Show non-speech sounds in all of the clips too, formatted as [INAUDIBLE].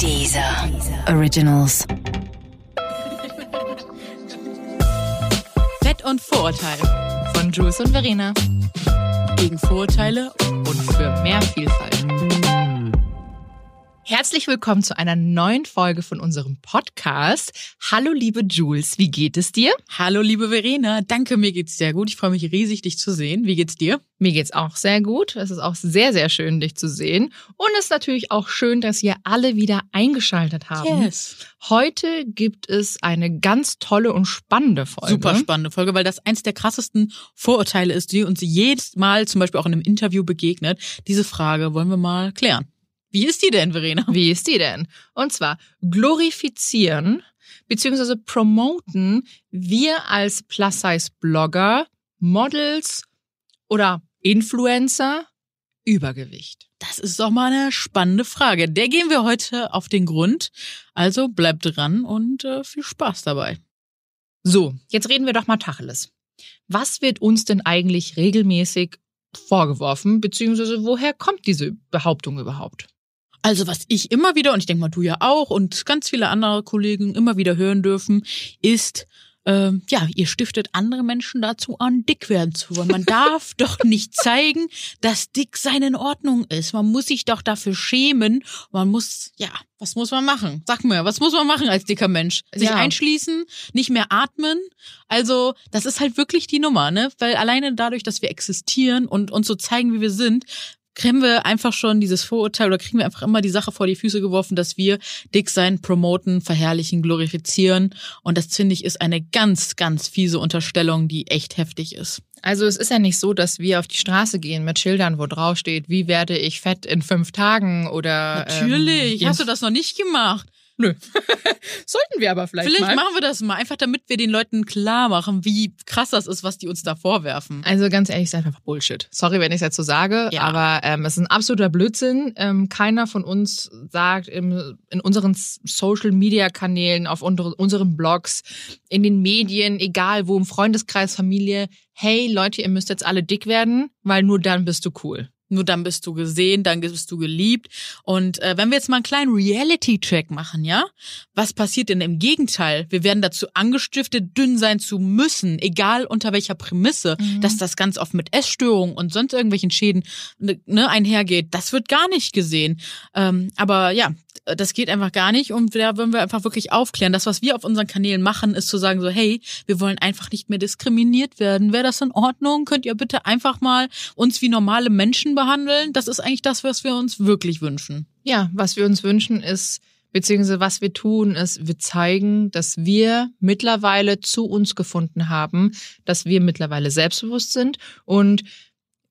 Dieser Originals. Fett und Vorurteil von Jules und Verena. Gegen Vorurteile und für mehr Vielfalt. Herzlich willkommen zu einer neuen Folge von unserem Podcast. Hallo liebe Jules, wie geht es dir? Hallo liebe Verena, danke, mir geht's sehr gut. Ich freue mich riesig, dich zu sehen. Wie geht's dir? Mir geht's auch sehr gut. Es ist auch sehr, sehr schön, dich zu sehen. Und es ist natürlich auch schön, dass ihr alle wieder eingeschaltet haben. Yes. Heute gibt es eine ganz tolle und spannende Folge. Super spannende Folge, weil das eins der krassesten Vorurteile ist, die uns jedes Mal zum Beispiel auch in einem Interview begegnet. Diese Frage wollen wir mal klären. Wie ist die denn, Verena? Wie ist die denn? Und zwar glorifizieren beziehungsweise promoten wir als Plus-Size-Blogger, Models oder Influencer Übergewicht? Das ist doch mal eine spannende Frage. Der gehen wir heute auf den Grund. Also bleibt dran und äh, viel Spaß dabei. So, jetzt reden wir doch mal Tacheles. Was wird uns denn eigentlich regelmäßig vorgeworfen, beziehungsweise woher kommt diese Behauptung überhaupt? Also was ich immer wieder, und ich denke mal du ja auch und ganz viele andere Kollegen immer wieder hören dürfen, ist, äh, ja, ihr stiftet andere Menschen dazu an, dick werden zu wollen. Man [LAUGHS] darf doch nicht zeigen, dass dick sein in Ordnung ist. Man muss sich doch dafür schämen. Man muss, ja, was muss man machen? Sag mir, was muss man machen als dicker Mensch? Sich Ja. einschließen, nicht mehr atmen. Also, das ist halt wirklich die Nummer, ne? Weil alleine dadurch, dass wir existieren und uns so zeigen, wie wir sind, kriegen wir einfach schon dieses Vorurteil oder kriegen wir einfach immer die Sache vor die Füße geworfen, dass wir dick sein, promoten, verherrlichen, glorifizieren. Und das finde ich ist eine ganz, ganz fiese Unterstellung, die echt heftig ist. Also es ist ja nicht so, dass wir auf die Straße gehen mit Schildern, wo drauf steht, wie werde ich fett in fünf Tagen oder Natürlich. Ähm, Hast du das noch nicht gemacht? Nö. [LAUGHS] Sollten wir aber vielleicht, Vielleicht mal. machen wir das mal, einfach damit wir den Leuten klar machen, wie krass das ist, was die uns da vorwerfen. Also ganz ehrlich, ist einfach Bullshit. Sorry, wenn ich es jetzt so sage, Ja. aber ähm, es ist ein absoluter Blödsinn. Ähm, keiner von uns sagt im, in unseren Social-Media-Kanälen, auf unsere, unseren Blogs, in den Medien, egal wo, im Freundeskreis, Familie, hey Leute, ihr müsst jetzt alle dick werden, weil nur dann bist du cool. Nur dann bist du gesehen, dann bist du geliebt. Und äh, wenn wir jetzt mal einen kleinen Reality-Check machen, ja? Was passiert denn im Gegenteil? Wir werden dazu angestiftet, dünn sein zu müssen, egal unter welcher Prämisse, dass das ganz oft mit Essstörungen und sonst irgendwelchen Schäden ne, einhergeht. Das wird gar nicht gesehen. Ähm, aber ja, das geht einfach gar nicht und da wollen wir einfach wirklich aufklären. Das, was wir auf unseren Kanälen machen, ist zu sagen so, hey, wir wollen einfach nicht mehr diskriminiert werden. Wäre das in Ordnung? Könnt ihr bitte einfach mal uns wie normale Menschen behandeln? Das ist eigentlich das, was wir uns wirklich wünschen. Ja, was wir uns wünschen ist, beziehungsweise was wir tun, ist, wir zeigen, dass wir mittlerweile zu uns gefunden haben, dass wir mittlerweile selbstbewusst sind und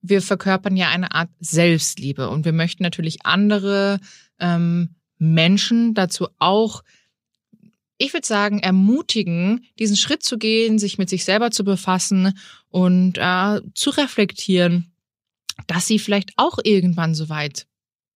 wir verkörpern ja eine Art Selbstliebe. Und wir möchten natürlich andere ähm, Menschen dazu auch, ich würde sagen, ermutigen, diesen Schritt zu gehen, sich mit sich selber zu befassen und äh, zu reflektieren, dass sie vielleicht auch irgendwann so weit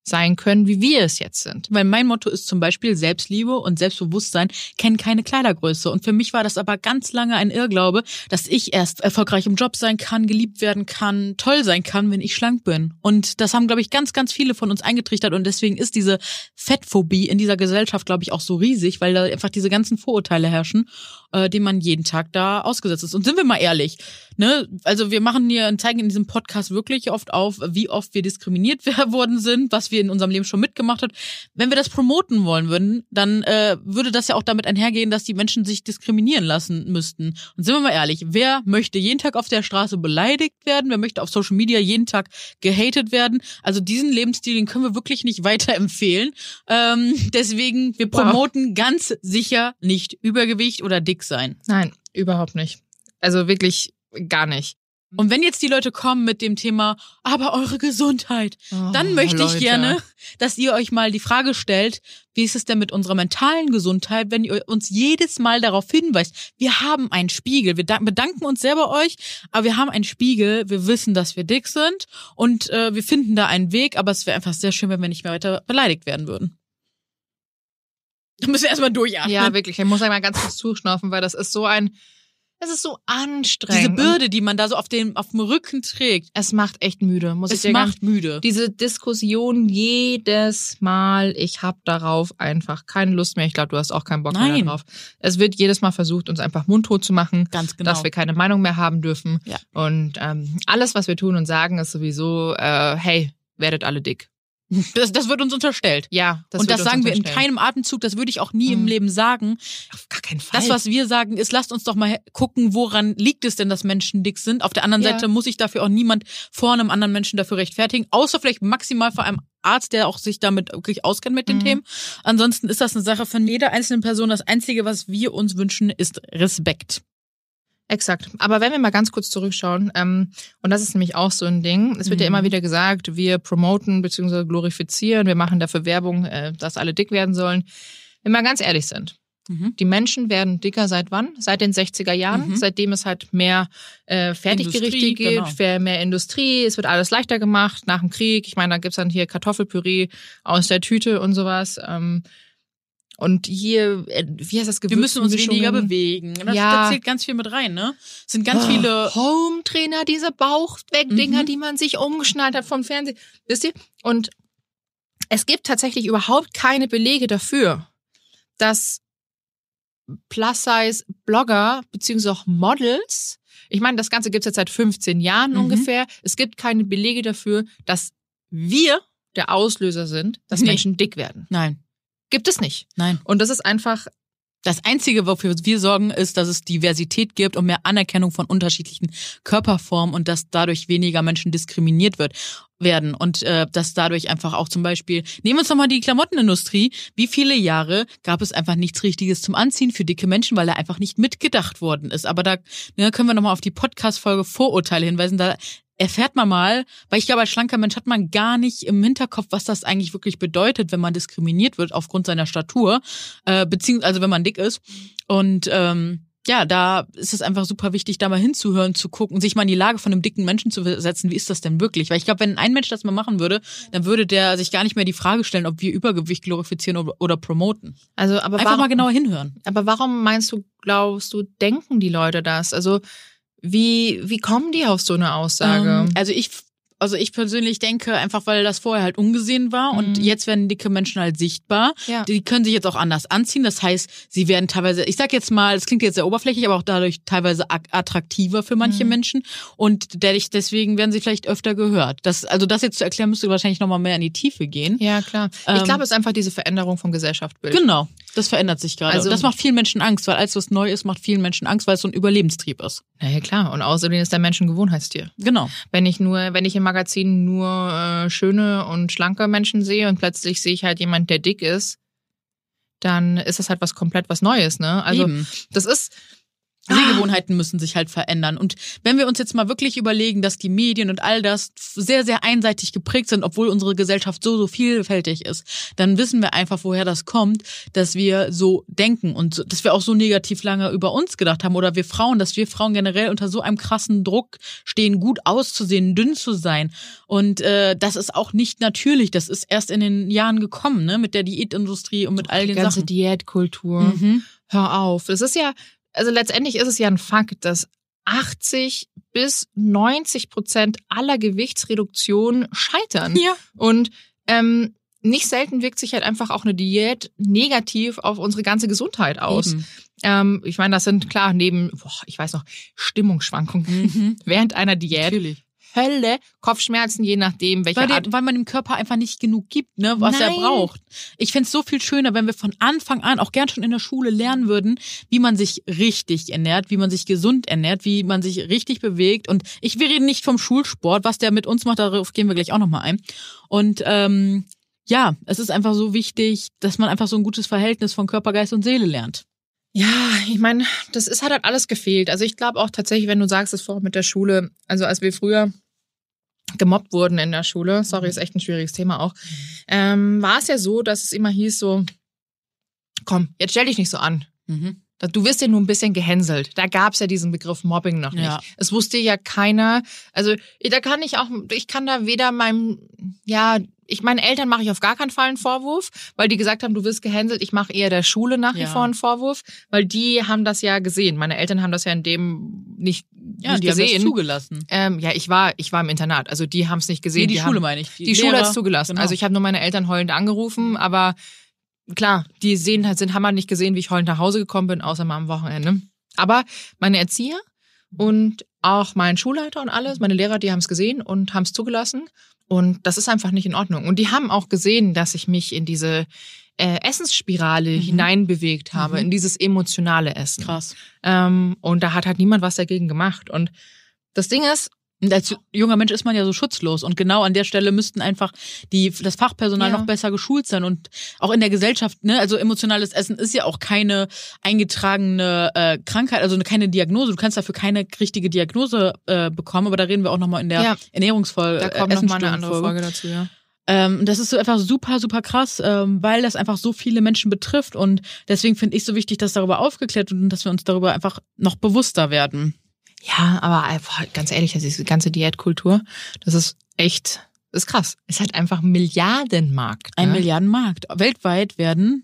sein können, wie wir es jetzt sind. Weil mein Motto ist zum Beispiel Selbstliebe und Selbstbewusstsein kennen keine Kleidergröße. Und für mich war das aber ganz lange ein Irrglaube, dass ich erst erfolgreich im Job sein kann, geliebt werden kann, toll sein kann, wenn ich schlank bin. Und das haben, glaube ich, ganz, ganz viele von uns eingetrichtert. Und deswegen ist diese Fettphobie in dieser Gesellschaft, glaube ich, auch so riesig, weil da einfach diese ganzen Vorurteile herrschen, äh, denen man jeden Tag da ausgesetzt ist. Und sind wir mal ehrlich, ne? Also wir machen hier und zeigen in diesem Podcast wirklich oft auf, wie oft wir diskriminiert [LAUGHS] worden sind, was wir in unserem Leben schon mitgemacht hat. Wenn wir das promoten wollen würden, dann äh, würde das ja auch damit einhergehen, dass die Menschen sich diskriminieren lassen müssten. Und sind wir mal ehrlich, wer möchte jeden Tag auf der Straße beleidigt werden? Wer möchte auf Social Media jeden Tag gehatet werden? Also diesen Lebensstil, den können wir wirklich nicht weiterempfehlen. Ähm, deswegen, wir Wow. promoten ganz sicher nicht Übergewicht oder dick sein. Nein, überhaupt nicht. Also wirklich gar nicht. Und wenn jetzt die Leute kommen mit dem Thema, aber eure Gesundheit, dann Oh, möchte ich Leute. gerne, dass ihr euch mal die Frage stellt, wie ist es denn mit unserer mentalen Gesundheit, wenn ihr uns jedes Mal darauf hinweist, wir haben einen Spiegel, wir da- bedanken uns sehr bei euch, aber wir haben einen Spiegel, wir wissen, dass wir dick sind und äh, wir finden da einen Weg, aber es wäre einfach sehr schön, wenn wir nicht mehr weiter beleidigt werden würden. Da müssen wir erstmal durchatmen. Ja, wirklich. Ich muss einmal ganz kurz zuschnaufen, weil das ist so ein Es ist so anstrengend. Diese Bürde, die man da so auf dem, auf dem Rücken trägt, Es macht echt müde, muss ich es dir ganz macht müde. diese Diskussion jedes Mal, ich habe darauf einfach keine Lust mehr. Ich glaube, du hast auch keinen Bock mehr Nein. darauf. Es wird jedes Mal versucht, uns einfach mundtot zu machen, Ganz genau. dass wir keine Meinung mehr haben dürfen. Ja. Und ähm, alles, was wir tun und sagen, ist sowieso, äh, hey, werdet alle dick. Das, das wird uns unterstellt. Ja, das und das sagen wir in keinem Atemzug, das würde ich auch nie im Mhm. Leben sagen. Auf gar keinen Fall. Das, was wir sagen, ist, lasst uns doch mal gucken, woran liegt es denn, dass Menschen dick sind. Auf der anderen Ja. Seite muss sich dafür auch niemand vor einem anderen Menschen dafür rechtfertigen, außer vielleicht maximal vor einem Arzt, der auch sich damit wirklich auskennt mit den Mhm. Themen. Ansonsten ist das eine Sache von jeder einzelnen Person. Das Einzige, was wir uns wünschen, ist Respekt. Exakt. Aber wenn wir mal ganz kurz zurückschauen, ähm, und das ist nämlich auch so ein Ding, es wird ja Mhm. immer wieder gesagt, wir promoten bzw. glorifizieren, wir machen dafür Werbung, äh, dass alle dick werden sollen. Wenn wir ganz ehrlich sind, Mhm. die Menschen werden dicker seit wann? Seit den 60er Jahren, Mhm. seitdem es halt mehr äh, Fertiggerichte gibt, genau. mehr, mehr Industrie, es wird alles leichter gemacht nach dem Krieg. Ich meine, da gibt's dann hier Kartoffelpüree aus der Tüte und sowas. Ähm, und hier, äh, wie heißt das Wir müssen uns weniger bewegen. Das, Ja. da zählt ganz viel mit rein, ne? Es sind ganz Oh, viele. [GASPS] Home-Trainer, diese Bauchwegdinger, Mhm. die man sich umgeschnallt hat vom Fernsehen. Wisst ihr? Und es gibt tatsächlich überhaupt keine Belege dafür, dass Plus-Size-Blogger beziehungsweise auch Models, ich meine, das Ganze gibt's jetzt seit 15 Jahren Mhm. ungefähr, es gibt keine Belege dafür, dass wir der Auslöser sind, dass Nee. Menschen dick werden. Nein, Gibt es nicht. nein. Und das ist einfach Das Einzige, wofür wir sorgen, ist, dass es Diversität gibt und mehr Anerkennung von unterschiedlichen Körperformen und dass dadurch weniger Menschen diskriminiert wird werden und äh, dass dadurch einfach auch zum Beispiel nehmen wir uns noch mal die Klamottenindustrie. Wie viele Jahre gab es einfach nichts Richtiges zum Anziehen für dicke Menschen, weil da einfach nicht mitgedacht worden ist. Aber da ne, können wir noch mal auf die Podcast-Folge Vorurteile hinweisen. Da erfährt man mal, weil ich glaube, als schlanker Mensch hat man gar nicht im Hinterkopf, was das eigentlich wirklich bedeutet, wenn man diskriminiert wird aufgrund seiner Statur, äh, beziehungsweise also wenn man dick ist. Und ähm, ja, da ist es einfach super wichtig, da mal hinzuhören, zu gucken, sich mal in die Lage von einem dicken Menschen zu setzen. Wie ist das denn wirklich? Weil ich glaube, wenn ein Mensch das mal machen würde, dann würde der sich gar nicht mehr die Frage stellen, ob wir Übergewicht glorifizieren oder, oder promoten. also aber Einfach warum, mal genauer hinhören. Aber warum meinst du, glaubst du, denken die Leute das? Also wie, wie kommen die auf so eine Aussage? Ähm, also ich, also ich persönlich denke einfach, weil das vorher halt ungesehen war und Mhm. jetzt werden dicke Menschen halt sichtbar. ja. Die können sich jetzt auch anders anziehen. Das heißt, sie werden teilweise, ich sag jetzt mal, es klingt jetzt sehr oberflächlich, aber auch dadurch teilweise ak- attraktiver für manche Mhm. Menschen. Und dadurch, deswegen werden sie vielleicht öfter gehört. Das, also das jetzt zu erklären, müsste wahrscheinlich nochmal mehr in die Tiefe gehen. ja, klar. ich Ähm, glaube, es ist einfach diese Veränderung vom Gesellschaftsbild. Genau. Das verändert sich gerade. Also- und das macht vielen Menschen Angst, weil alles, was neu ist, macht vielen Menschen Angst, weil es so ein Überlebenstrieb ist. Na ja, klar. Und außerdem ist der Mensch ein Gewohnheitstier. Genau. Wenn ich nur, wenn ich im Magazin nur äh, schöne und schlanke Menschen sehe und plötzlich sehe ich halt jemand, der dick ist, dann ist das halt was komplett was Neues, ne? Also Eben. das ist Sehgewohnheiten müssen sich halt verändern. Und wenn wir uns jetzt mal wirklich überlegen, dass die Medien und all das sehr, sehr einseitig geprägt sind, obwohl unsere Gesellschaft so, so vielfältig ist, dann wissen wir einfach, woher das kommt, dass wir so denken und dass wir auch so negativ lange über uns gedacht haben oder wir Frauen, dass wir Frauen generell unter so einem krassen Druck stehen, gut auszusehen, dünn zu sein. Und äh, das ist auch nicht natürlich. Das ist erst in den Jahren gekommen, ne, mit der Diätindustrie und mit all die den ganze Sachen. Diätkultur. Mhm. Hör auf. Das ist ja, also letztendlich ist es ja ein Fakt, dass 80 bis 90 Prozent aller Gewichtsreduktionen scheitern. Ja. Und ähm, nicht selten wirkt sich halt einfach auch eine Diät negativ auf unsere ganze Gesundheit aus. Ähm, ich meine, das sind klar neben, boah, ich weiß noch, Stimmungsschwankungen Mhm. [LAUGHS] während einer Diät. Natürlich. Hölle, Kopfschmerzen, je nachdem, welche Weil, Art. der, weil man dem Körper einfach nicht genug gibt, ne, was er Nein. braucht. Ich fänd's so viel schöner, wenn wir von Anfang an, auch gern schon in der Schule lernen würden, wie man sich richtig ernährt, wie man sich gesund ernährt, wie man sich richtig bewegt. Und ich wir reden nicht vom Schulsport, was der mit uns macht, darauf gehen wir gleich auch nochmal ein. Und ähm, ja, es ist einfach so wichtig, dass man einfach so ein gutes Verhältnis von Körper, Geist und Seele lernt. Ja, ich meine, das ist hat halt alles gefehlt. Also ich glaube auch tatsächlich, wenn du sagst, das vorher mit der Schule, also als wir früher gemobbt wurden in der Schule, sorry, ist echt ein schwieriges Thema auch, ähm, war es ja so, dass es immer hieß so, komm, jetzt stell dich nicht so an. Mhm. Du wirst ja nur ein bisschen gehänselt. Da gab's ja diesen Begriff Mobbing noch nicht. Ja. Es wusste ja keiner. Also da kann ich auch, ich kann da weder meinem ja ich meinen Eltern mache ich auf gar keinen Fall einen Vorwurf, weil die gesagt haben, du wirst gehänselt. Ich mache eher der Schule nach wie Ja. vor einen Vorwurf, weil die haben das ja gesehen. Meine Eltern haben das ja in dem nicht, Ja, nicht die haben das gesehen. zugelassen. ähm, ja, ich war, ich war im Internat, also die haben es nicht gesehen. Nee, die, die Schule haben, meine ich. Die, Schule Lehrer. hat es zugelassen. Genau. Also ich habe nur meine Eltern heulend angerufen, aber klar, die sehen halt, sind, haben halt nicht gesehen, wie ich heulend nach Hause gekommen bin, außer mal am Wochenende. Aber meine Erzieher und auch mein Schulleiter und alles, meine Lehrer, die haben es gesehen und haben es zugelassen. Und das ist einfach nicht in Ordnung. Und die haben auch gesehen, dass ich mich in diese äh, Essensspirale Mhm. hineinbewegt habe, Mhm. in dieses emotionale Essen. Krass. Ähm, und da hat halt niemand was dagegen gemacht. Und das Ding ist, Und als junger Mensch ist man ja so schutzlos und genau an der Stelle müssten einfach die das Fachpersonal Ja. noch besser geschult sein und auch in der Gesellschaft, ne, also emotionales Essen ist ja auch keine eingetragene äh, Krankheit, also keine Diagnose. Du kannst dafür keine richtige Diagnose äh, bekommen, aber da reden wir auch nochmal in der Ja. Ernährungsfolge. da kommt noch mal eine andere Folge dazu, ja. Ähm, das ist so einfach super, super krass, ähm, weil das einfach so viele Menschen betrifft und deswegen finde ich so wichtig, dass darüber aufgeklärt wird und dass wir uns darüber einfach noch bewusster werden. Ja, aber einfach, ganz ehrlich, also diese ganze Diätkultur, das ist echt, das ist krass. Es hat einfach einen Milliardenmarkt. Ein ne? Milliardenmarkt. Weltweit werden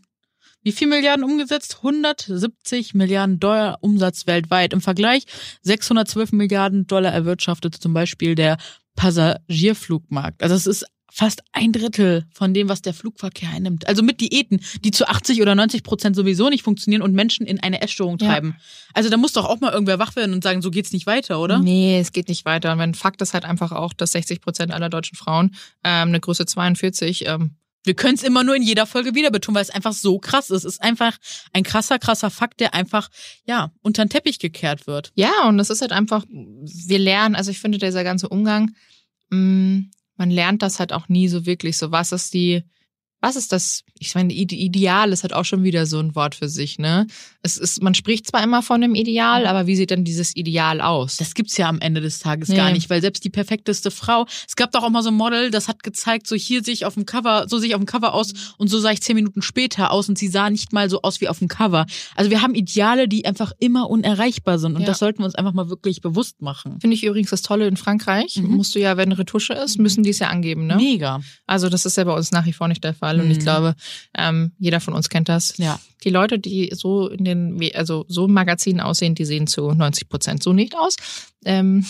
wie viel Milliarden umgesetzt? 170 Milliarden Dollar Umsatz weltweit. Im Vergleich 612 Milliarden Dollar erwirtschaftet zum Beispiel der Passagierflugmarkt. Also es ist fast ein Drittel von dem, was der Flugverkehr einnimmt. Also mit Diäten, die zu 80 oder 90 Prozent sowieso nicht funktionieren und Menschen in eine Essstörung Ja. treiben. Also da muss doch auch mal irgendwer wach werden und sagen, so geht's nicht weiter, oder? Nee, es geht nicht weiter. Und wenn Fakt ist halt einfach auch, dass 60 Prozent aller deutschen Frauen ähm, eine Größe 42 ähm, Wir können es immer nur in jeder Folge wieder betonen, weil es einfach so krass ist. Es ist einfach ein krasser, krasser Fakt, der einfach, ja, unter den Teppich gekehrt wird. Ja, und das ist halt einfach, wir lernen, also ich finde, dieser ganze Umgang, mh, man lernt das halt auch nie so wirklich. So, was ist die, was ist das? Ich meine, Ide- Ideal ist halt auch schon wieder so ein Wort für sich, ne? Es ist, man spricht zwar immer von einem Ideal, aber wie sieht denn dieses Ideal aus? Das gibt's ja am Ende des Tages Nee. gar nicht, weil selbst die perfekteste Frau, es gab doch auch mal so ein Model, das hat gezeigt, so hier sehe ich auf dem Cover, so sehe ich auf dem Cover aus und so sah ich zehn Minuten später aus und sie sah nicht mal so aus wie auf dem Cover. Also wir haben Ideale, die einfach immer unerreichbar sind und Ja. das sollten wir uns einfach mal wirklich bewusst machen. Finde ich übrigens das Tolle in Frankreich. Mhm. Musst du ja, wenn Retusche ist, müssen die es ja angeben, ne? Mega. Also das ist ja bei uns nach wie vor nicht der Fall. Und ich Mhm. glaube, ähm, jeder von uns kennt das. Ja. Die Leute, die so in den, also so im Magazin aussehen, die sehen zu 90 Prozent so nicht aus. Ähm,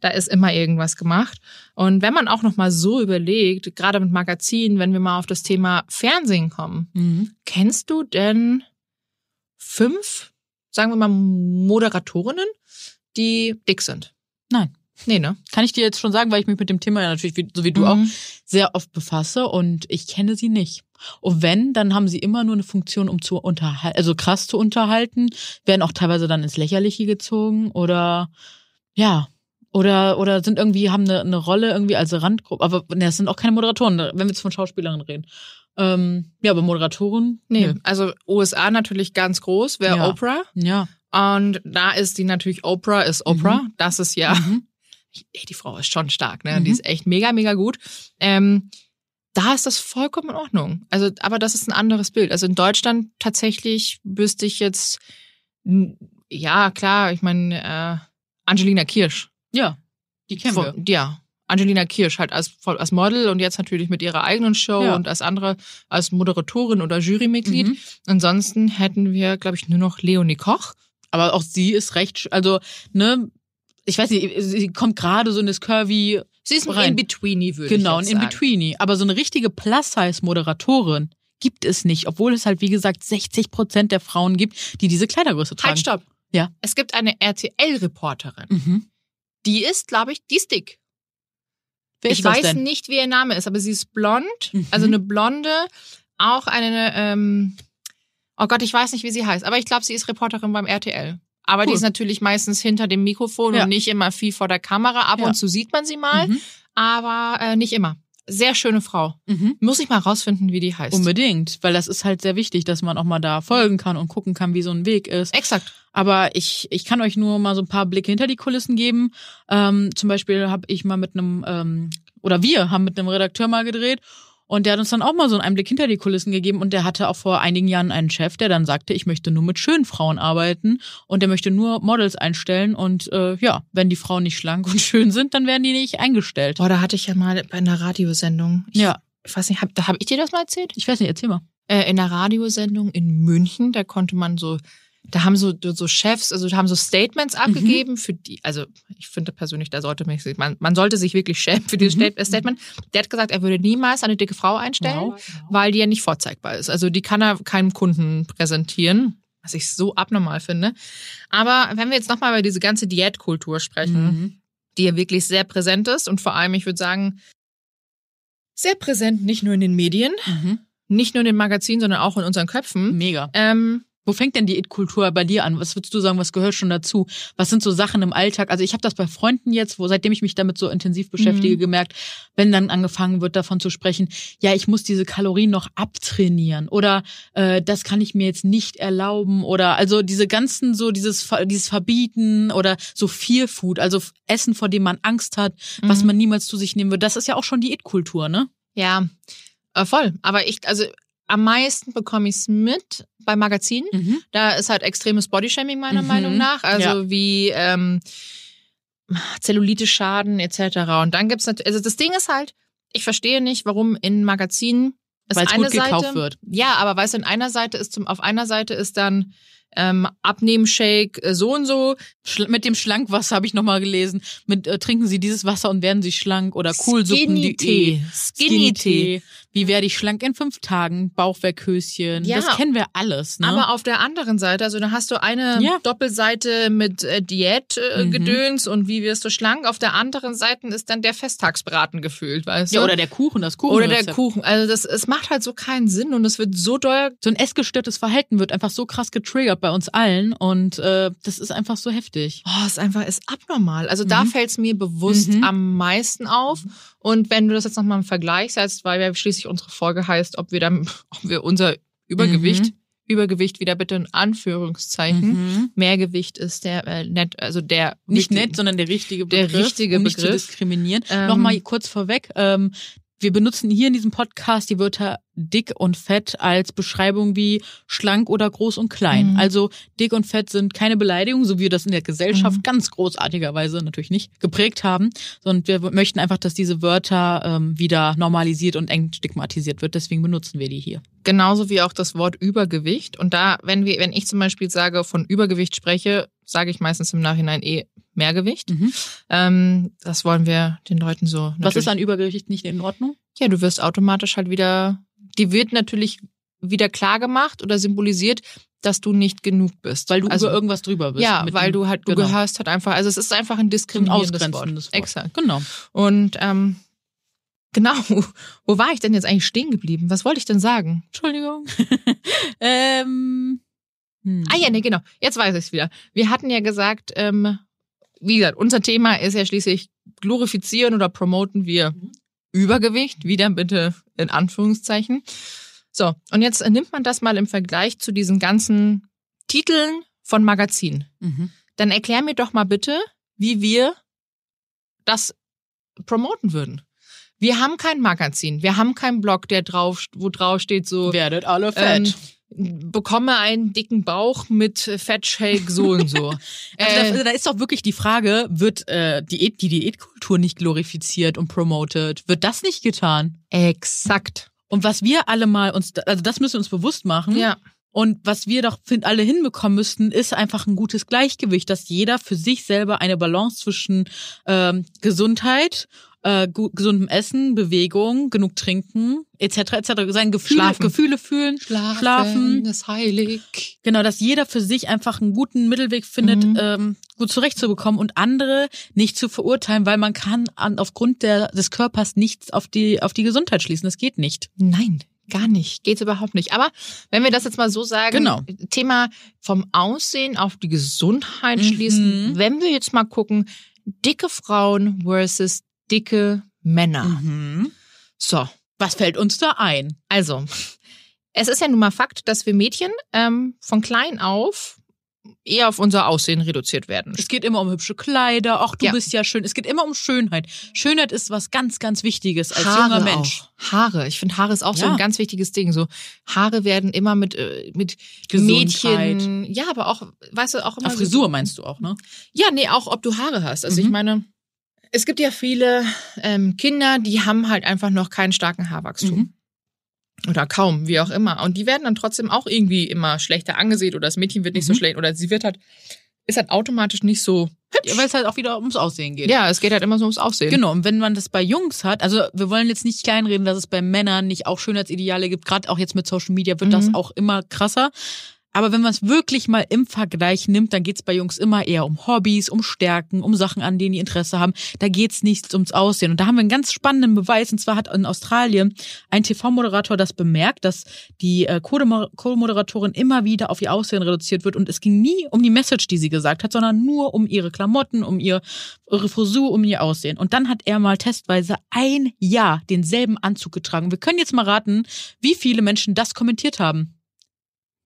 da ist immer irgendwas gemacht. Und wenn man auch noch mal so überlegt, gerade mit Magazinen, wenn wir mal auf das Thema Fernsehen kommen, Mhm. kennst du denn fünf, sagen wir mal, Moderatorinnen, die dick sind? Nein. Nee, ne? Kann ich dir jetzt schon sagen, weil ich mich mit dem Thema ja natürlich, wie, so wie du auch, Mhm. sehr oft befasse und ich kenne sie nicht. Und wenn, dann haben sie immer nur eine Funktion, um zu unterhalten, also krass zu unterhalten, werden auch teilweise dann ins Lächerliche gezogen oder ja. Oder, oder sind irgendwie, haben eine, eine Rolle irgendwie als Randgruppe. Aber ne, das sind auch keine Moderatoren, wenn wir jetzt von Schauspielerinnen reden. Ähm, ja, aber Moderatoren? Nee, nö. also USA natürlich ganz groß, wäre Ja. Oprah. Ja. Und da ist die natürlich Oprah ist Oprah. Das ist ja, Mhm. Ey, die Frau ist schon stark, ne? Mhm. Die ist echt mega, mega gut. Ähm, da ist das vollkommen in Ordnung. Also, aber das ist ein anderes Bild. Also in Deutschland tatsächlich wüsste ich jetzt, ja, klar, ich meine, äh, Angelina Kirsch. Ja. Die kennen wir. Von- Ja. Angelina Kirsch halt als, als Model und jetzt natürlich mit ihrer eigenen Show Ja. und als andere als Moderatorin oder Jurymitglied. Mhm. Ansonsten hätten wir, glaube ich, nur noch Leonie Koch. Aber auch sie ist recht, also, ne, ich weiß nicht, sie kommt gerade so in das Curvy, Sie ist ein. In-Betweenie, würde Genau, ich ein jetzt sagen. In-Betweenie. Aber so eine richtige Plus-Size-Moderatorin gibt es nicht, obwohl es halt, wie gesagt, 60 Prozent der Frauen gibt, die diese Kleidergröße tragen. Halt, stopp. Ja. Es gibt eine RTL-Reporterin. Mhm. Die ist, glaube ich, die ist dick. Wer ich weiß denn? nicht, wie ihr Name ist, aber sie ist blond. Mhm. Also eine blonde, auch eine, ähm, oh Gott, ich weiß nicht, wie sie heißt, aber ich glaube, sie ist Reporterin beim RTL. Aber die Cool. ist natürlich meistens hinter dem Mikrofon Ja. und nicht immer viel vor der Kamera. Ab Ja. und zu sieht man sie mal, Mhm. aber äh, nicht immer. Sehr schöne Frau. Mhm. Muss ich mal rausfinden, wie die heißt. Unbedingt, weil das ist halt sehr wichtig, dass man auch mal da folgen kann und gucken kann, wie so ein Weg ist. Exakt. Aber ich, ich kann euch nur mal so ein paar Blicke hinter die Kulissen geben. Ähm, zum Beispiel habe ich mal mit einem, ähm, oder wir haben mit einem Redakteur mal gedreht und der hat uns dann auch mal so einen Einblick hinter die Kulissen gegeben und der hatte auch vor einigen Jahren einen Chef, der dann sagte, ich möchte nur mit schönen Frauen arbeiten und der möchte nur Models einstellen und äh, ja, wenn die Frauen nicht schlank [LAUGHS] und schön sind, dann werden die nicht eingestellt. Boah, da hatte ich ja mal bei einer Radiosendung. Ich, Ja. ich weiß nicht, hab, da habe ich dir das mal erzählt? Ich weiß nicht, erzähl mal. Äh, in einer Radiosendung in München, da konnte man so, da haben so, so Chefs, also haben so Statements abgegeben für die, also ich finde persönlich, da sollte man, man, man sollte sich wirklich schämen für dieses Mhm. Stat- Statement. Der hat gesagt, er würde niemals eine dicke Frau einstellen, Wow. weil die ja nicht vorzeigbar ist. Also die kann er keinem Kunden präsentieren, was ich so abnormal finde. Aber wenn wir jetzt nochmal über diese ganze Diätkultur sprechen, Mhm. die ja wirklich sehr präsent ist und vor allem, ich würde sagen, sehr präsent nicht nur in den Medien, Mhm. nicht nur in den Magazinen, sondern auch in unseren Köpfen. Mega. Ähm, Wo fängt denn die It-Kultur bei dir an? Was würdest du sagen, was gehört schon dazu? Was sind so Sachen im Alltag? Also ich habe das bei Freunden jetzt, wo seitdem ich mich damit so intensiv beschäftige, Mhm. gemerkt, wenn dann angefangen wird davon zu sprechen, ja, ich muss diese Kalorien noch abtrainieren oder äh, das kann ich mir jetzt nicht erlauben oder also diese ganzen so dieses dieses Verbieten oder so Fear Food, also Essen, vor dem man Angst hat, was Mhm. man niemals zu sich nehmen wird. Das ist ja auch schon die It-Kultur, ne? ja, äh, voll. Aber ich, also am meisten bekomme ich es mit bei Magazinen. Mhm. Da ist halt extremes Bodyshaming meiner Mhm. Meinung nach. Also Ja. wie ähm, Zellulite-Schaden etc. Und dann gibt's natürlich, also das Ding ist halt, ich verstehe nicht, warum in Magazinen es Weil es eine gut gekauft Seite, wird. Ja, aber weißt du, in einer Seite ist zum, auf einer Seite ist dann ähm, Abnehmen-Shake äh, so und so. Schla- mit dem Schlankwasser habe ich noch mal gelesen. Mit äh, trinken Sie dieses Wasser und werden Sie schlank oder Kohlsuppen. Skinny die- Tee. Skinny Tee. Wie werde ich schlank in fünf Tagen? Bauchwerkhöschen. Ja. Das kennen wir alles. Ne? Aber auf der anderen Seite, also da hast du eine Ja. Doppelseite mit äh, Diätgedöns äh, Mhm. Und wie wirst du schlank. Auf der anderen Seite ist dann der Festtagsbraten gefüllt, weißt ja, du? oder der Kuchen, das Kuchen. Oder der Kuchen. Also das, es macht halt so keinen Sinn und es wird so doll. So ein essgestörtes Verhalten wird einfach so krass getriggert bei uns allen und äh, das ist einfach so heftig. Oh, es ist einfach ist abnormal. Also da Mhm. fällt es mir bewusst Mhm. am meisten auf. Und wenn du das jetzt nochmal im Vergleich setzt, weil ja schließlich unsere Folge heißt, ob wir dann, [LAUGHS] ob wir unser Übergewicht, Mhm. Übergewicht wieder bitte in Anführungszeichen, Mhm. Mehrgewicht ist der äh, nett, also der Nicht nett, sondern der richtige Der Begriff, richtige um nicht zu Begriff. diskriminieren. Ähm, Nochmal kurz vorweg. Ähm, wir benutzen hier in diesem Podcast die Wörter dick und fett als Beschreibung wie schlank oder groß und klein. Mhm. Also dick und fett sind keine Beleidigung, so wie wir das in der Gesellschaft Mhm. ganz großartigerweise natürlich nicht geprägt haben, sondern wir möchten einfach, dass diese Wörter ähm, wieder normalisiert und eng stigmatisiert wird. Deswegen benutzen wir die hier. Genauso wie auch das Wort Übergewicht. Und da, wenn wir, wenn ich zum Beispiel sage, von Übergewicht spreche, sage ich meistens im Nachhinein eh Mehrgewicht. Mhm. Ähm, das wollen wir den Leuten so. Was ist an Übergewicht nicht in Ordnung? Ja, du wirst automatisch halt wieder, die wird natürlich wieder klar gemacht oder symbolisiert, dass du nicht genug bist. Weil du also, über irgendwas drüber bist. ja, weil du halt, du genau. gehörst halt einfach, also es ist einfach ein ein diskriminierendes Wort. ausgrenzendes Wort. Exakt. Genau. Und ähm, genau, wo war ich denn jetzt eigentlich stehen geblieben? Was wollte ich denn sagen? Entschuldigung. [LAUGHS] ähm, hm. Ah ja, nee, genau. Jetzt weiß ich es wieder. Wir hatten ja gesagt, ähm, wie gesagt, unser Thema ist ja schließlich glorifizieren oder promoten wir Übergewicht, wieder bitte in Anführungszeichen. So, und jetzt nimmt man das mal im Vergleich zu diesen ganzen Titeln von Magazinen. Mhm. Dann erklär mir doch mal bitte, wie wir das promoten würden. Wir haben kein Magazin, wir haben keinen Blog, der drauf, wo drauf steht so, Werdet alle ähm, fett. Bekomme einen dicken Bauch mit Fettshake so und so. [LAUGHS] Also da, äh, da ist doch wirklich die Frage, wird äh, Diät, die Diätkultur nicht glorifiziert und promoted? Wird das nicht getan? exakt. Und was wir alle mal uns, also das müssen wir uns bewusst machen. Ja. Und was wir doch find, alle hinbekommen müssten, ist einfach ein gutes Gleichgewicht, dass jeder für sich selber eine Balance zwischen ähm, Gesundheit, äh, gesundem Essen, Bewegung, genug trinken, etc. etc. Sein Gefühle, Schlafen. Gefühle fühlen, schlafen. ist heilig. Genau, dass jeder für sich einfach einen guten Mittelweg findet, Mhm. ähm, gut zurechtzubekommen und andere nicht zu verurteilen, weil man kann an, aufgrund der, des Körpers nichts auf die, auf die Gesundheit schließen. Das geht nicht. Nein, gar nicht. Geht's überhaupt nicht. Aber wenn wir das jetzt mal so sagen, Genau. Thema vom Aussehen auf die Gesundheit Mhm. schließen. Wenn wir jetzt mal gucken, dicke Frauen versus dicke Männer. Mhm. So, Was fällt uns da ein? Also, es ist ja nun mal Fakt, dass wir Mädchen ähm, von klein auf eher auf unser Aussehen reduziert werden. Es geht immer um hübsche Kleider. Ach, du Ja. bist ja schön. Es geht immer um Schönheit. Schönheit ist was ganz, ganz Wichtiges als Haare junger Mensch. Auch. Haare. Ich finde, Haare ist auch so Ja. ein ganz wichtiges Ding. So Haare werden immer mit, äh, mit Gesundheit. Mädchen. Ja, aber auch, weißt du, auch immer. So- Frisur meinst du auch, ne? Ja, nee, auch ob du Haare hast. Also ich Mhm. meine, Es gibt ja viele ähm, Kinder, die haben halt einfach noch keinen starken Haarwachstum. Mhm. Oder kaum, wie auch immer. Und die werden dann trotzdem auch irgendwie immer schlechter angesehen oder das Mädchen wird nicht so Mhm. schlecht oder sie wird halt, ist halt automatisch nicht so hübsch. Ja, weil es halt auch wieder ums Aussehen geht. Ja, es geht halt immer so ums Aussehen. Genau, und wenn man das bei Jungs hat, also wir wollen jetzt nicht kleinreden, dass es bei Männern nicht auch Schönheitsideale gibt, gerade auch jetzt mit Social Media wird das Mhm. auch immer krasser. Aber wenn man es wirklich mal im Vergleich nimmt, dann geht's bei Jungs immer eher um Hobbys, um Stärken, um Sachen, an denen die Interesse haben. Da geht's nicht ums Aussehen. Und da haben wir einen ganz spannenden Beweis. Und zwar hat in Australien ein TV-Moderator das bemerkt, dass die äh, Co-Mo- Co-Moderatorin immer wieder auf ihr Aussehen reduziert wird. Und es ging nie um die Message, die sie gesagt hat, sondern nur um ihre Klamotten, um ihr, ihre Frisur, um ihr Aussehen. Und dann hat er mal testweise ein Jahr denselben Anzug getragen. Wir können jetzt mal raten, wie viele Menschen das kommentiert haben.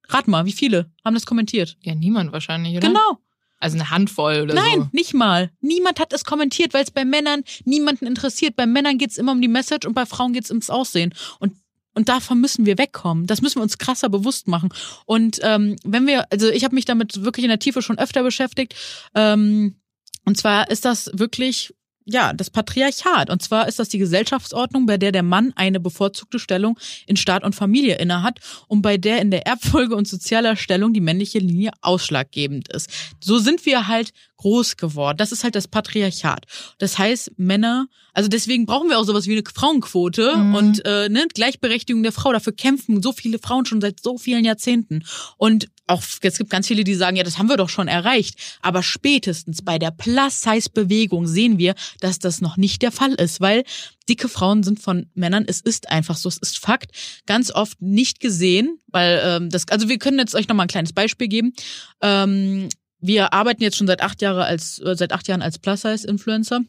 Rat mal, wie viele haben das kommentiert? Ja, niemand wahrscheinlich, oder? Genau. Also eine Handvoll oder Nein, so. nicht mal. Niemand hat es kommentiert, weil es bei Männern niemanden interessiert. Bei Männern geht's immer um die Message und bei Frauen geht's ums Aussehen. Und und davon müssen wir wegkommen. Das müssen wir uns krasser bewusst machen. Und ähm, wenn wir, also ich habe mich damit wirklich in der Tiefe schon öfter beschäftigt. Ähm, und zwar ist das wirklich ja, das Patriarchat. Und zwar ist das die Gesellschaftsordnung, bei der der Mann eine bevorzugte Stellung in Staat und Familie innehat und bei der in der Erbfolge und sozialer Stellung die männliche Linie ausschlaggebend ist. So sind wir halt groß geworden. Das ist halt das Patriarchat. Das heißt, Männer, also deswegen brauchen wir auch sowas wie eine Frauenquote Mhm. und äh, ne, Gleichberechtigung der Frau. Dafür kämpfen so viele Frauen schon seit so vielen Jahrzehnten. Und auch es gibt ganz viele, die sagen, ja, das haben wir doch schon erreicht. Aber spätestens bei der Plus-Size-Bewegung sehen wir, dass das noch nicht der Fall ist, weil dicke Frauen sind von Männern, es ist einfach so, es ist Fakt, ganz oft nicht gesehen, weil ähm, das, also wir können jetzt euch nochmal ein kleines Beispiel geben. Ähm, wir arbeiten jetzt schon seit acht Jahre als äh, seit acht Jahren als Plus-Size-Influencer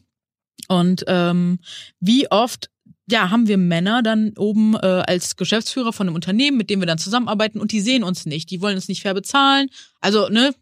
und ähm, wie oft ja, haben wir Männer dann oben äh, als Geschäftsführer von einem Unternehmen, mit dem wir dann zusammenarbeiten und die sehen uns nicht, die wollen uns nicht fair bezahlen. Also, ne,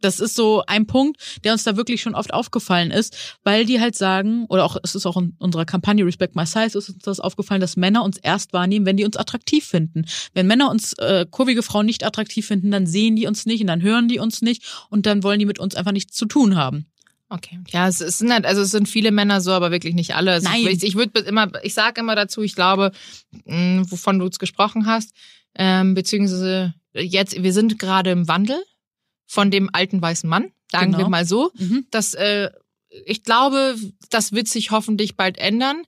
das ist so ein Punkt, der uns da wirklich schon oft aufgefallen ist, weil die halt sagen, oder auch es ist auch in unserer Kampagne Respect My Size ist uns das aufgefallen, dass Männer uns erst wahrnehmen, wenn die uns attraktiv finden. Wenn Männer uns äh, kurvige Frauen nicht attraktiv finden, dann sehen die uns nicht und dann hören die uns nicht und dann wollen die mit uns einfach nichts zu tun haben. Okay. Ja, es es sind halt, also es sind viele Männer so, aber wirklich nicht alle. Es Nein. Ich ich würde immer, ich sage immer dazu, ich glaube, mh, wovon du jetzt gesprochen hast, ähm, beziehungsweise jetzt, wir sind gerade im Wandel von dem alten weißen Mann, sagen Genau. wir mal so. Mhm. Das, äh, ich glaube, das wird sich hoffentlich bald ändern.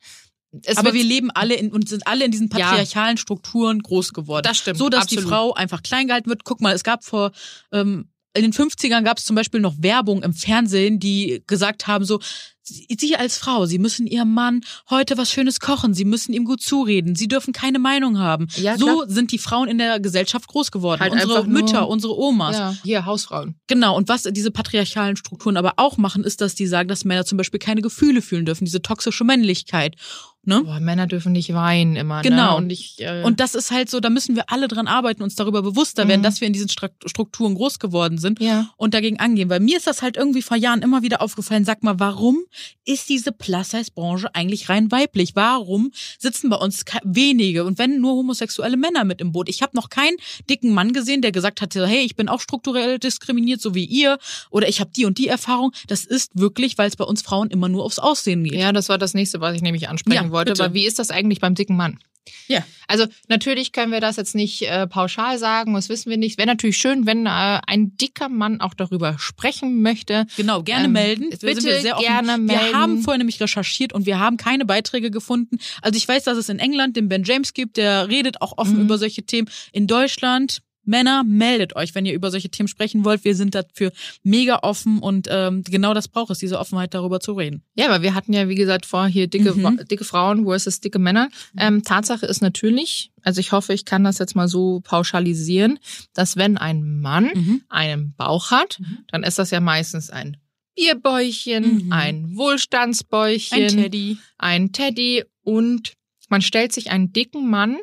Es aber wir leben alle in, und sind alle in diesen Ja. patriarchalen Strukturen groß geworden. Das stimmt, So, dass die absolut. Frau einfach klein gehalten wird. Guck mal, es gab vor, ähm, in den 50ern gab es zum Beispiel noch Werbung im Fernsehen, die gesagt haben so, Sie als Frau, Sie müssen Ihrem Mann heute was Schönes kochen, Sie müssen ihm gut zureden, Sie dürfen keine Meinung haben. Ja, so sind die Frauen in der Gesellschaft groß geworden. Halt unsere Mütter, unsere Omas. ja, hier Hausfrauen. Genau, und was diese patriarchalen Strukturen aber auch machen, ist, dass die sagen, dass Männer zum Beispiel keine Gefühle fühlen dürfen, diese toxische Männlichkeit. Ne? Boah, Männer dürfen nicht weinen immer. Genau. Ne? Und ich, äh, Und das ist halt so, da müssen wir alle dran arbeiten, uns darüber bewusster werden, Mhm. dass wir in diesen Strukturen groß geworden sind ja. und dagegen angehen. Weil mir ist das halt irgendwie vor Jahren immer wieder aufgefallen. Sag mal, warum ist diese Plus-Size-Branche eigentlich rein weiblich? Warum sitzen bei uns wenige und wenn nur homosexuelle Männer mit im Boot? Ich habe noch keinen dicken Mann gesehen, der gesagt hat, hey, ich bin auch strukturell diskriminiert, so wie ihr, oder ich habe die und die Erfahrung. Das ist wirklich, weil es bei uns Frauen immer nur aufs Aussehen geht. Ja, das war das nächste, was ich nämlich ansprechen Ja, wollte. bitte. Weil wie ist das eigentlich beim dicken Mann? Ja. Also natürlich können wir das jetzt nicht äh, pauschal sagen, das wissen wir nicht. Wäre natürlich schön, wenn äh, ein dicker Mann auch darüber sprechen möchte. Genau, gerne Ähm, melden. bitte sind wir sehr offen. gerne Wir melden. haben vorher nämlich recherchiert und wir haben keine Beiträge gefunden. Also ich weiß, dass es in England den Ben James gibt, der redet auch offen Mhm. über solche Themen. In Deutschland, Männer, meldet euch, wenn ihr über solche Themen sprechen wollt. Wir sind dafür mega offen und ähm, genau das braucht es, diese Offenheit darüber zu reden. Ja, aber wir hatten ja, wie gesagt, vor hier dicke, Mhm. dicke Frauen versus dicke Männer. Ähm, Tatsache ist natürlich, also ich hoffe, ich kann das jetzt mal so pauschalisieren, dass wenn ein Mann Mhm. einen Bauch hat, Mhm. dann ist das ja meistens ein Bierbäuchchen, Mhm. ein Wohlstandsbäuchchen. Ein Teddy. ein Teddy und man stellt sich einen dicken Mann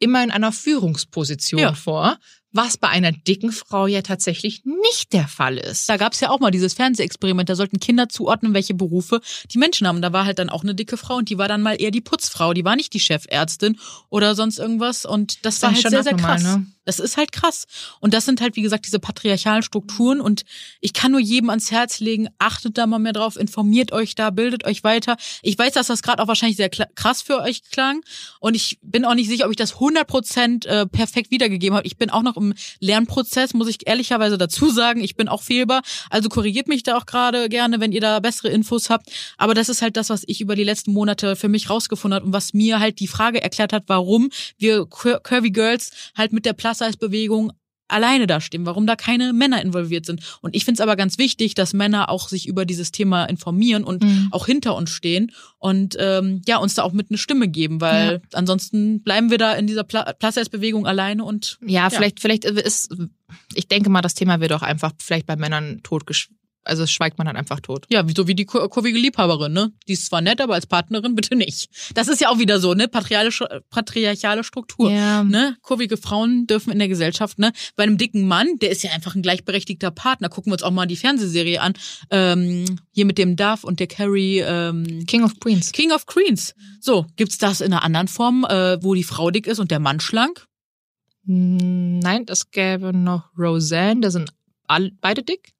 immer in einer Führungsposition Ja. vor, was bei einer dicken Frau ja tatsächlich nicht der Fall ist. Da gab es ja auch mal dieses Fernsehexperiment, da sollten Kinder zuordnen, welche Berufe die Menschen haben. Da war halt dann auch eine dicke Frau und die war dann mal eher die Putzfrau, die war nicht die Chefärztin oder sonst irgendwas und das war Fand ich halt schon sehr, sehr abnormal, krass. ne? Das ist halt krass. Und das sind halt, wie gesagt, diese patriarchalen Strukturen. Und ich kann nur jedem ans Herz legen, achtet da mal mehr drauf, informiert euch da, bildet euch weiter. Ich weiß, dass das gerade auch wahrscheinlich sehr krass für euch klang. Und ich bin auch nicht sicher, ob ich das 100 Prozent äh, perfekt wiedergegeben habe. Ich bin auch noch im Lernprozess, muss ich ehrlicherweise dazu sagen. Ich bin auch fehlbar. Also korrigiert mich da auch gerade gerne, wenn ihr da bessere Infos habt. Aber das ist halt das, was ich über die letzten Monate für mich rausgefunden habe und was mir halt die Frage erklärt hat, warum wir Curvy Girls halt mit der Plus-Size-Bewegung alleine dastehen, warum da keine Männer involviert sind. Und ich finde es aber ganz wichtig, dass Männer auch sich über dieses Thema informieren und mhm. auch hinter uns stehen und ähm, ja, uns da auch mit eine Stimme geben, weil ja. ansonsten bleiben wir da in dieser Plus-Size-Bewegung alleine und ja, ja, vielleicht, vielleicht ist, ich denke mal, das Thema wird auch einfach vielleicht bei Männern totgeschwiegen also schweigt man dann einfach tot. Ja, so wie die kurvige Liebhaberin, ne? Die ist zwar nett, aber als Partnerin bitte nicht. Das ist ja auch wieder so, ne? Patriarchale, Struktur. Ja. Ne? Kurvige Frauen dürfen in der Gesellschaft, ne? Bei einem dicken Mann, der ist ja einfach ein gleichberechtigter Partner. Gucken wir uns auch mal die Fernsehserie an. Ähm, hier mit dem Dove und der Carrie. Ähm, King of Queens. King of Queens. So, gibt's das in einer anderen Form, äh, wo die Frau dick ist und der Mann schlank? Hm, nein, es gäbe noch Roseanne, da sind all, beide dick.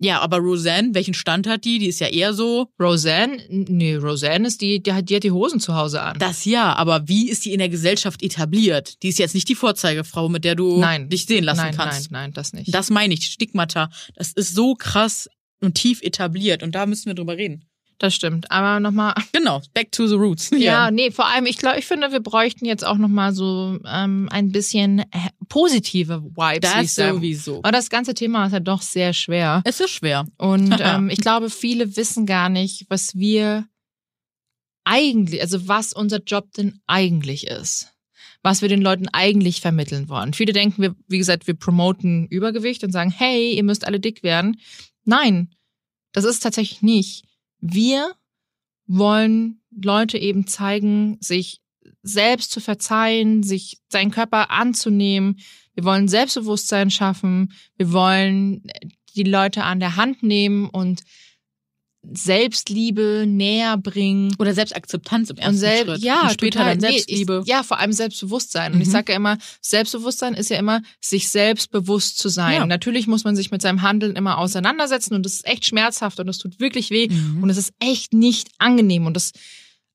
Ja, aber Roseanne, welchen Stand hat die? Die ist ja eher so. Roseanne? Nee, Roseanne ist die, die hat, die hat die Hosen zu Hause an. Das ja, aber wie ist die in der Gesellschaft etabliert? Die ist jetzt nicht die Vorzeigefrau, mit der du nein. dich sehen lassen nein, kannst. Nein, nein, das nicht. Das meine ich, Stigmata. Das ist so krass und tief etabliert und da müssen wir drüber reden. Das stimmt. Aber nochmal. [LAUGHS] Genau, back to the roots. Ja, ja. nee, vor allem, ich glaube, ich finde, wir bräuchten jetzt auch nochmal so ähm, ein bisschen positive Vibes. Das sowieso. Aber das ganze Thema ist ja doch sehr schwer. Es ist schwer. Und [LAUGHS] ähm, ich glaube, viele wissen gar nicht, was wir eigentlich, also was unser Job denn eigentlich ist. Was wir den Leuten eigentlich vermitteln wollen. Viele denken, wir, wie gesagt, wir promoten Übergewicht und sagen, hey, ihr müsst alle dick werden. Nein, das ist tatsächlich nicht wir wollen Leute eben zeigen, sich selbst zu verzeihen, sich seinen Körper anzunehmen. Wir wollen Selbstbewusstsein schaffen. Wir wollen die Leute an der Hand nehmen und Selbstliebe näher bringen. Oder Selbstakzeptanz im ersten und sel Schritt. Ja, und später total. dann Selbstliebe. Nee, ich, ja, vor allem Selbstbewusstsein. Und ich mhm. sage ja immer, Selbstbewusstsein ist ja immer, sich selbstbewusst zu sein. Ja. Natürlich muss man sich mit seinem Handeln immer auseinandersetzen und das ist echt schmerzhaft und es tut wirklich weh mhm. und es ist echt nicht angenehm. Und das,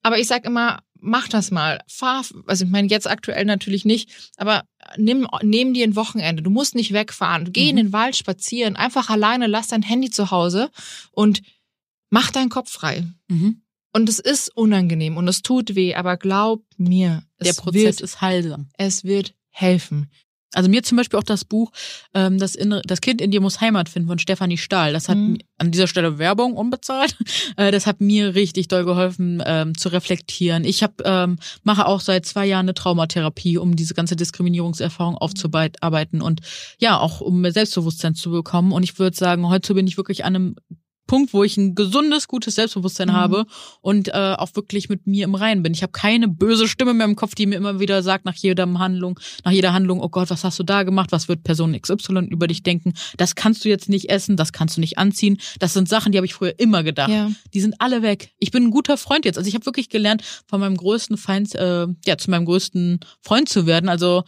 aber ich sage immer, mach das mal. Fahr, also ich meine jetzt aktuell natürlich nicht, aber nimm, nimm dir ein Wochenende. Du musst nicht wegfahren. Geh mhm. in den Wald spazieren, einfach alleine, lass dein Handy zu Hause und mach deinen Kopf frei. Mhm. Und es ist unangenehm und es tut weh, aber glaub mir, der Prozess wird, ist heilsam. Es wird helfen. Also mir zum Beispiel auch das Buch ähm, das, Innere, das Kind in dir muss Heimat finden von Stefanie Stahl. Das hat mhm. an dieser Stelle Werbung unbezahlt. [LAUGHS] Äh, das hat mir richtig doll geholfen ähm, zu reflektieren. Ich hab, ähm, mache auch seit zwei Jahren eine Traumatherapie, um diese ganze Diskriminierungserfahrung aufzuarbeiten und ja auch um mehr Selbstbewusstsein zu bekommen. Und ich würde sagen, heute bin ich wirklich an einem Punkt, wo ich ein gesundes, gutes Selbstbewusstsein mhm. habe und äh, auch wirklich mit mir im Reinen bin. Ich habe keine böse Stimme mehr im Kopf, die mir immer wieder sagt nach jeder Handlung, nach jeder Handlung, oh Gott, was hast du da gemacht? Was wird Person XY über dich denken? Das kannst du jetzt nicht essen, das kannst du nicht anziehen. Das sind Sachen, die habe ich früher immer gedacht. Ja. Die sind alle weg. Ich bin ein guter Freund jetzt. Also ich habe wirklich gelernt, von meinem größten Feind, äh, ja, zu meinem größten Freund zu werden. Also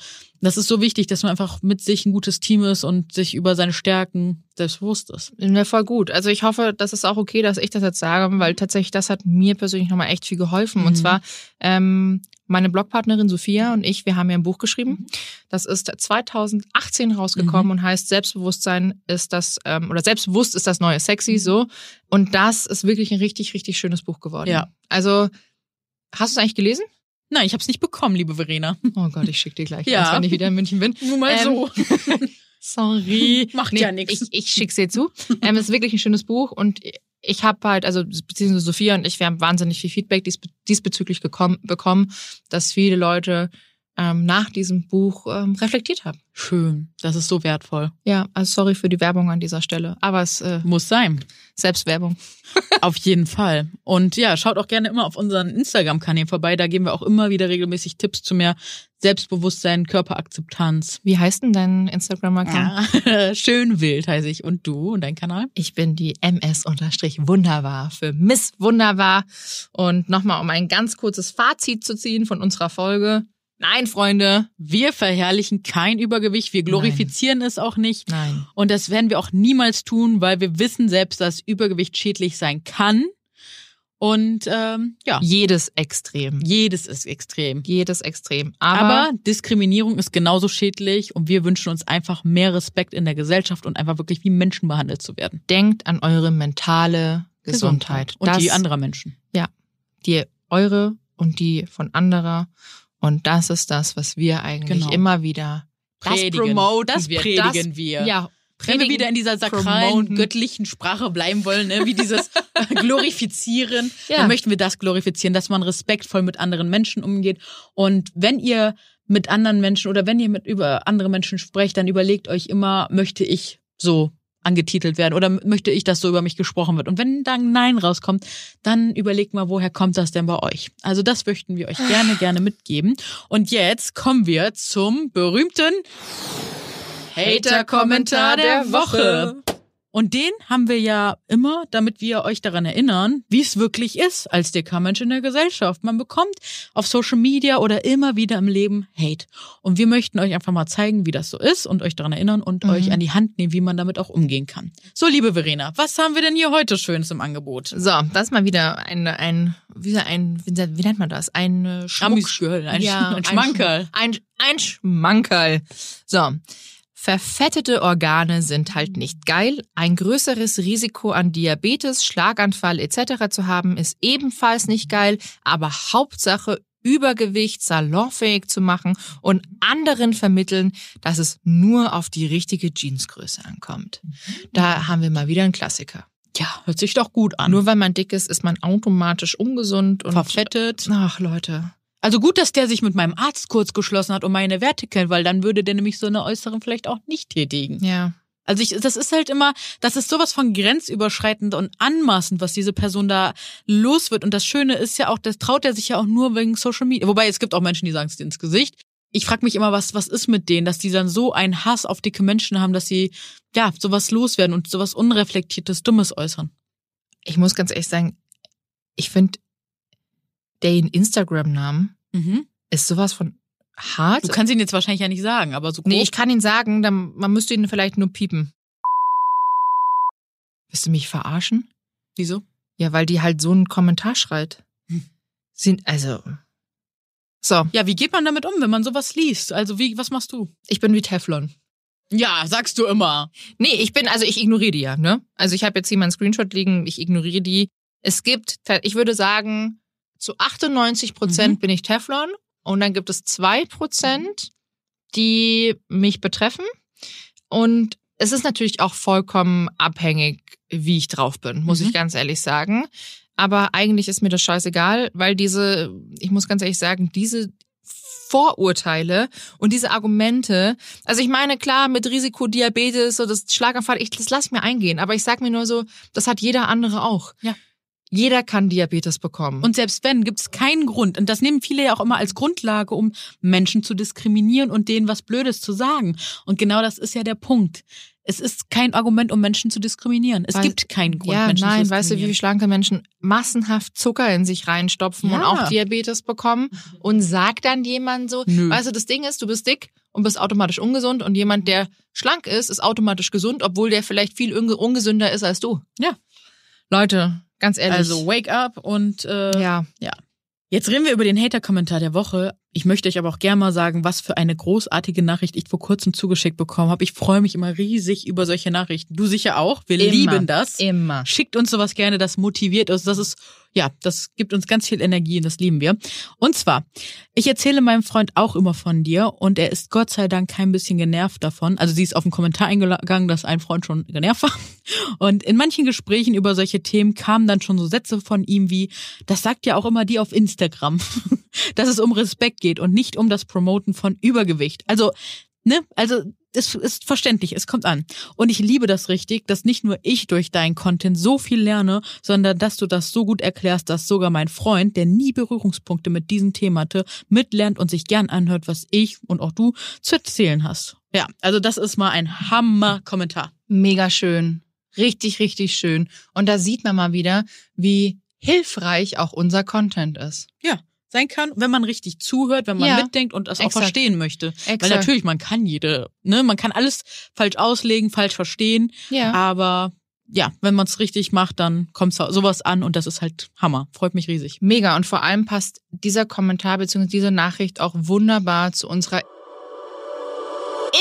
das ist so wichtig, dass man einfach mit sich ein gutes Team ist und sich über seine Stärken selbstbewusst ist. Ja, voll gut. Also ich hoffe, das ist auch okay, dass ich das jetzt sage, weil tatsächlich das hat mir persönlich nochmal echt viel geholfen. Mhm. Und zwar ähm, meine Blogpartnerin Sophia und ich, wir haben ja ein Buch geschrieben. Mhm. Das ist 2018 rausgekommen mhm. und heißt Selbstbewusstsein ist das, ähm, oder Selbstbewusst ist das neue Sexy, mhm. so. Und das ist wirklich ein richtig, richtig schönes Buch geworden. Ja. Also, hast du es eigentlich gelesen? Nein, ich habe es nicht bekommen, liebe Verena. Oh Gott, ich schicke dir gleich [LAUGHS] ja. eins, wenn ich wieder in München bin. Nur mal ähm, so. [LAUGHS] Sorry. [LAUGHS] Macht nee, ja nichts. Ich, ich schick's dir zu. Ähm, es ist wirklich ein schönes Buch und ich habe halt, also beziehungsweise Sophia und ich, wir haben wahnsinnig viel Feedback diesbe diesbezüglich gekommen, bekommen, dass viele Leute ähm, nach diesem Buch ähm, reflektiert haben. Schön, das ist so wertvoll. Ja, also sorry für die Werbung an dieser Stelle, aber es äh, muss sein. Selbstwerbung. [LAUGHS] auf jeden Fall. Und ja, schaut auch gerne immer auf unseren Instagram-Kanälen vorbei. Da geben wir auch immer wieder regelmäßig Tipps zu mehr Selbstbewusstsein, Körperakzeptanz. Wie heißt denn dein Instagram-Account? Ja, [LAUGHS] schön wild heiße ich. Und du und dein Kanal? Ich bin die MS-Wunderbar für Miss Wunderbar. Und nochmal, um ein ganz kurzes Fazit zu ziehen von unserer Folge. Nein, Freunde. Wir verherrlichen kein Übergewicht, wir glorifizieren es auch nicht. Nein. Und das werden wir auch niemals tun, weil wir wissen selbst, dass Übergewicht schädlich sein kann. Und ähm, ja, Jedes Extrem. jedes ist extrem. Jedes Extrem. Aber, Aber Diskriminierung ist genauso schädlich und wir wünschen uns einfach mehr Respekt in der Gesellschaft und einfach wirklich wie Menschen behandelt zu werden. denkt an eure mentale Gesundheit. Und das, die anderer Menschen. die eure und die von anderer. Und das ist das, was wir eigentlich Genau. immer wieder Predigen. promoten das wir. predigen das, wir. Ja, Wenn wir predigen, wieder in dieser sakralen, promoten. göttlichen Sprache bleiben wollen, ne? wie dieses [LAUGHS] Glorifizieren, Ja. dann möchten wir das glorifizieren, dass man respektvoll mit anderen Menschen umgeht. Und wenn ihr mit anderen Menschen oder wenn ihr mit über andere Menschen sprecht, dann überlegt euch immer, möchte ich so angetitelt werden oder möchte ich, dass so über mich gesprochen wird? Und wenn dann Nein rauskommt, dann überlegt mal, woher kommt das denn bei euch? Also das möchten wir euch gerne, gerne mitgeben. Und jetzt kommen wir zum berühmten Hater-Kommentar der Woche. Und den haben wir ja immer, damit wir euch daran erinnern, wie es wirklich ist als dicker Mensch in der Gesellschaft. Man bekommt auf Social Media oder immer wieder im Leben Hate. Und wir möchten euch einfach mal zeigen, wie das so ist und euch daran erinnern und Mhm. euch an die Hand nehmen, wie man damit auch umgehen kann. So, liebe Verena, was haben wir denn hier heute Schönes im Angebot? So, das ist mal wieder ein, ein, wie, ein, wie nennt man das? Ein äh, Schmuck. Amüsgirl, ein, Ja, ein Schmankerl. Ein, ein Schmankerl. So. Verfettete Organe sind halt nicht geil. Ein größeres Risiko an Diabetes, Schlaganfall etc. zu haben, ist ebenfalls nicht geil. Aber Hauptsache Übergewicht salonfähig zu machen und anderen vermitteln, dass es nur auf die richtige Jeansgröße ankommt. Da haben wir mal wieder einen Klassiker. Ja, hört sich doch gut an. Nur weil man dick ist, ist man automatisch ungesund und verfettet. Ach Leute, Also gut, dass der sich mit meinem Arzt kurz geschlossen hat und meine Werte kennt, weil dann würde der nämlich so eine äußeren vielleicht auch nicht tätigen. ja. Also ich, das ist halt immer, das ist sowas von grenzüberschreitend und anmaßend, was diese Person da los wird. Und das Schöne ist ja auch, das traut er sich ja auch nur wegen Social Media. Wobei es gibt auch Menschen, die sagen es dir ins Gesicht. Ich frage mich immer, was, was ist mit denen, dass die dann so einen Hass auf dicke Menschen haben, dass sie, ja, sowas loswerden und sowas unreflektiertes, Dummes äußern. Ich muss ganz ehrlich sagen, ich finde, den Instagram-Namen Mhm. ist sowas von hart. Du kannst ihn jetzt wahrscheinlich ja nicht sagen, aber so grob. nee, ich kann ihn sagen, dann, man müsste ihn vielleicht nur piepen. Willst du mich verarschen? Wieso? Ja, weil die halt so einen Kommentar schreit. Hm. Sind, also. So, Ja, wie geht man damit um, wenn man sowas liest? Also wie, was machst du? ich bin wie Teflon. Ja, sagst du immer. Nee, ich bin, also ich ignoriere die ja, ne? Also ich habe jetzt hier meinen Screenshot liegen, ich ignoriere die. Es gibt, ich würde sagen, zu 98 Prozent Mhm. bin ich Teflon und dann gibt es zwei Prozent, die mich betreffen. Und es ist natürlich auch vollkommen abhängig, wie ich drauf bin, muss Mhm. ich ganz ehrlich sagen. Aber eigentlich ist mir das scheißegal, weil diese, ich muss ganz ehrlich sagen, diese Vorurteile und diese Argumente, also ich meine, klar, mit Risiko Diabetes oder das Schlaganfall, ich, das lass mir eingehen, aber ich sag mir nur so, das hat jeder andere auch. Ja. Jeder kann Diabetes bekommen. Und selbst wenn, gibt es keinen Grund. Und das nehmen viele ja auch immer als Grundlage, um Menschen zu diskriminieren und denen was Blödes zu sagen. Und genau das ist ja der Punkt. Es ist kein Argument, um Menschen zu diskriminieren. Es Weil- gibt keinen Grund, ja, Menschen nein, zu weißt du, wie diskriminieren. schlanke Menschen massenhaft Zucker in sich reinstopfen und Ja. auch Diabetes bekommen und sagt dann jemand so, Nö. weißt du, das Ding ist, du bist dick und bist automatisch ungesund und jemand, der schlank ist, ist automatisch gesund, obwohl der vielleicht viel unge- ungesünder ist als du. Ja. Leute, ganz ehrlich. Also wake up und äh, ja. Jetzt reden wir über den Hater-Kommentar der Woche. Ich möchte euch aber auch gerne mal sagen, was für eine großartige Nachricht ich vor kurzem zugeschickt bekommen habe. Ich freue mich immer riesig über solche Nachrichten. Du sicher auch. Wir Immer. lieben das. Immer. Schickt uns sowas gerne, das motiviert uns. Das ist, ja, das gibt uns ganz viel Energie und das lieben wir. Und zwar, ich erzähle meinem Freund auch immer von dir und er ist Gott sei Dank kein bisschen genervt davon. Also sie ist auf einen Kommentar eingegangen, dass ein Freund schon genervt war. Und in manchen Gesprächen über solche Themen kamen dann schon so Sätze von ihm wie, das sagt ja auch immer die auf Instagram, [LAUGHS] dass es um Respekt geht und nicht um das Promoten von Übergewicht. Also, ne, also es ist verständlich, es kommt an. Und ich liebe das richtig, dass nicht nur ich durch deinen Content so viel lerne, sondern dass du das so gut erklärst, dass sogar mein Freund, der nie Berührungspunkte mit diesem Thema hatte, mitlernt und sich gern anhört, was ich und auch du zu erzählen hast. Ja, also das ist mal ein Hammer-Kommentar. Mega schön. Richtig, richtig schön. Und da sieht man mal wieder, wie hilfreich auch unser Content ist. Ja, sein kann, wenn man richtig zuhört, wenn man Ja. mitdenkt und das auch verstehen möchte. Weil Exakt. natürlich, man kann jede, ne, man kann alles falsch auslegen, falsch verstehen, Ja. aber ja, wenn man es richtig macht, dann kommt sowas an und das ist halt Hammer. Freut mich riesig. Mega. Und vor allem passt dieser Kommentar bzw. diese Nachricht auch wunderbar zu unserer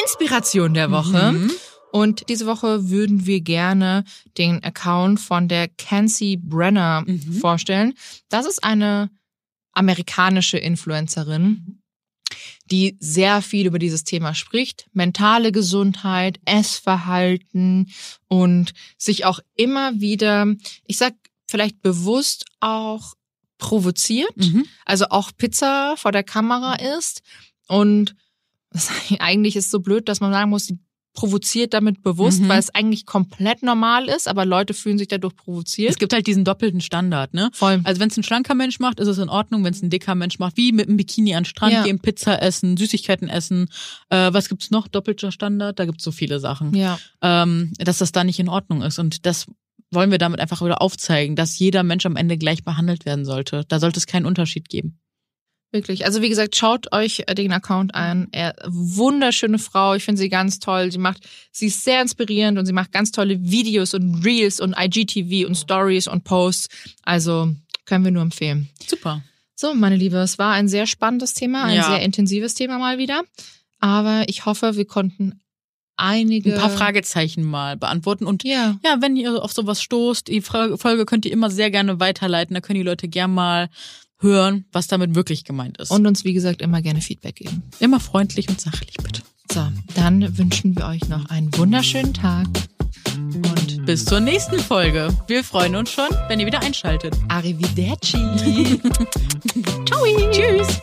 Inspiration der Woche. Mhm. Und diese Woche würden wir gerne den Account von der Kenzie Brenner Mhm. vorstellen. Das ist eine amerikanische Influencerin, die sehr viel über dieses Thema spricht. Mentale Gesundheit, Essverhalten und sich auch immer wieder, ich sag vielleicht bewusst auch provoziert. Mhm. Also auch Pizza vor der Kamera isst. Und [LAUGHS] eigentlich ist so blöd, dass man sagen muss, die provoziert damit bewusst, Mhm. weil es eigentlich komplett normal ist, aber Leute fühlen sich dadurch provoziert. Es gibt halt diesen doppelten Standard, ne? Voll. Also wenn es ein schlanker Mensch macht, ist es in Ordnung. Wenn es ein dicker Mensch macht, wie mit einem Bikini an den Strand Ja. gehen, Pizza essen, Süßigkeiten essen. Äh, was gibt's noch? Doppelter Standard? Da gibt's so viele Sachen. ja. Ähm, dass das da nicht in Ordnung ist. Und das wollen wir damit einfach wieder aufzeigen, dass jeder Mensch am Ende gleich behandelt werden sollte. Da sollte es keinen Unterschied geben. Wirklich. Also wie gesagt, schaut euch äh, den Account an. Er, wunderschöne Frau. Ich finde sie ganz toll. Sie macht, sie ist sehr inspirierend und sie macht ganz tolle Videos und Reels und IGTV und Stories und Posts. Also können wir nur empfehlen. Super. So, meine Liebe, es war ein sehr spannendes Thema, ein Ja. sehr intensives Thema mal wieder. Aber ich hoffe, wir konnten einige. Ein paar Fragezeichen mal beantworten. Und Ja. ja, wenn ihr auf sowas stoßt, die Folge könnt ihr immer sehr gerne weiterleiten. Da können die Leute gern mal hören, was damit wirklich gemeint ist. Und uns, wie gesagt, immer gerne Feedback geben. immer freundlich und sachlich, bitte. So, dann wünschen wir euch noch einen wunderschönen Tag. Und Bis zur nächsten Folge. Wir freuen uns schon, wenn ihr wieder einschaltet. Arrivederci. [LAUGHS] [LAUGHS] Ciao. Tschüss.